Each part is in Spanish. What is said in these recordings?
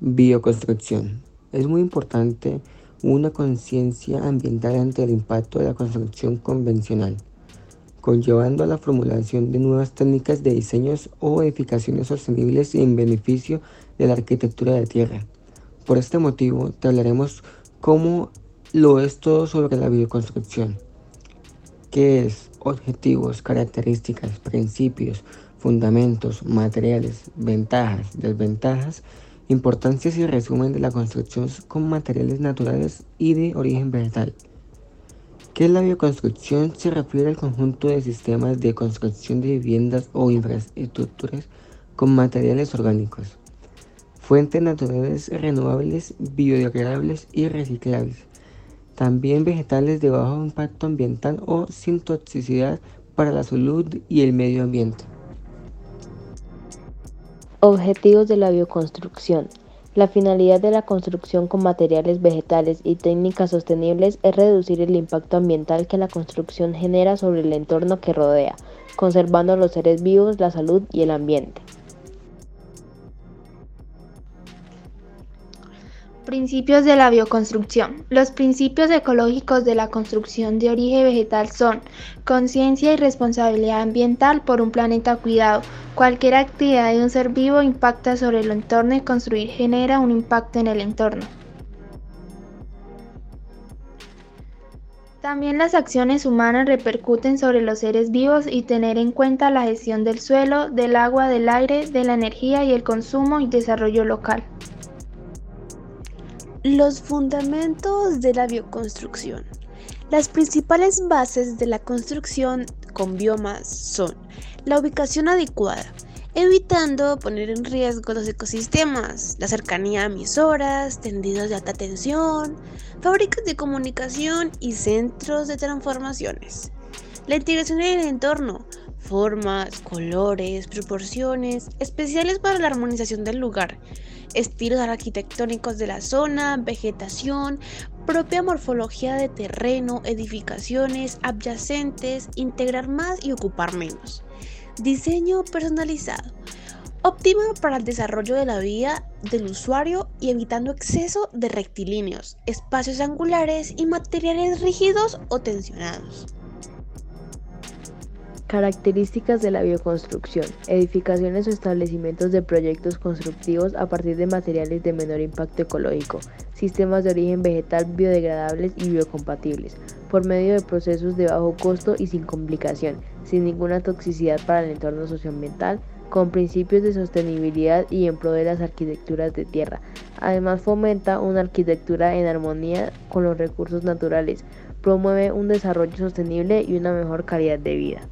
Bioconstrucción. Es muy importante una conciencia ambiental ante el impacto de la construcción convencional, conllevando a la formulación de nuevas técnicas de diseños o edificaciones sostenibles en beneficio de la arquitectura de tierra. Por este motivo, te hablaremos cómo lo es todo sobre la bioconstrucción. ¿Qué es? Objetivos, características, principios, fundamentos, materiales, ventajas, desventajas Importancias y resumen de la construcción con materiales naturales y de origen vegetal. ¿Qué es la bioconstrucción? Se refiere al conjunto de sistemas de construcción de viviendas o infraestructuras con materiales orgánicos, fuentes naturales renovables, biodegradables y reciclables. También vegetales de bajo impacto ambiental o sin toxicidad para la salud y el medio ambiente. Objetivos de la bioconstrucción. La finalidad de la construcción con materiales vegetales y técnicas sostenibles es reducir el impacto ambiental que la construcción genera sobre el entorno que rodea, conservando los seres vivos, la salud y el ambiente. Principios de la bioconstrucción. Los principios ecológicos de la construcción de origen vegetal son conciencia y responsabilidad ambiental por un planeta cuidado. Cualquier actividad de un ser vivo impacta sobre el entorno y construir genera un impacto en el entorno. También las acciones humanas repercuten sobre los seres vivos y tener en cuenta la gestión del suelo, del agua, del aire, de la energía y el consumo y desarrollo local. Los fundamentos de la bioconstrucción. Las principales bases de la construcción con biomas son la ubicación adecuada, evitando poner en riesgo los ecosistemas, la cercanía a emisoras, tendidos de alta tensión, fábricas de comunicación y centros de transformaciones. La integración en el entorno, formas, colores, proporciones, especiales para la armonización del lugar, estilos arquitectónicos de la zona, vegetación, propia morfología de terreno, edificaciones adyacentes, integrar más y ocupar menos. Diseño personalizado. Óptimo para el desarrollo de la vida del usuario y evitando exceso de rectilíneos, espacios angulares y materiales rígidos o tensionados. Características de la bioconstrucción. Edificaciones o establecimientos de proyectos constructivos a partir de materiales de menor impacto ecológico, sistemas de origen vegetal biodegradables y biocompatibles, por medio de procesos de bajo costo y sin complicación, sin ninguna toxicidad para el entorno socioambiental, con principios de sostenibilidad y en pro de las arquitecturas de tierra. Además fomenta una arquitectura en armonía con los recursos naturales, promueve un desarrollo sostenible y una mejor calidad de vida.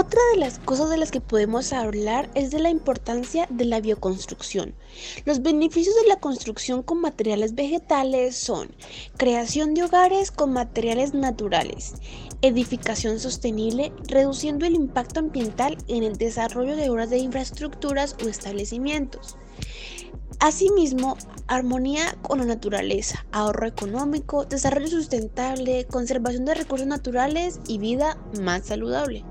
Otra de las cosas de las que podemos hablar es de la importancia de la bioconstrucción. Los beneficios de la construcción con materiales vegetales son creación de hogares con materiales naturales, edificación sostenible, reduciendo el impacto ambiental en el desarrollo de obras de infraestructuras o establecimientos. Asimismo, armonía con la naturaleza, ahorro económico, desarrollo sustentable, conservación de recursos naturales y vida más saludable.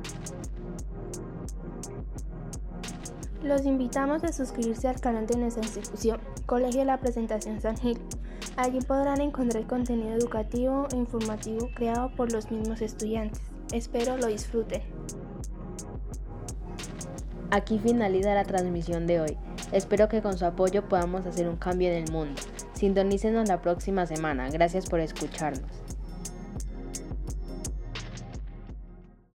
Los invitamos a suscribirse al canal de nuestra institución, Colegio de la Presentación San Gil. Allí podrán encontrar contenido educativo e informativo creado por los mismos estudiantes. Espero lo disfruten. Aquí finaliza la transmisión de hoy. Espero que con su apoyo podamos hacer un cambio en el mundo. Sintonícenos la próxima semana. Gracias por escucharnos.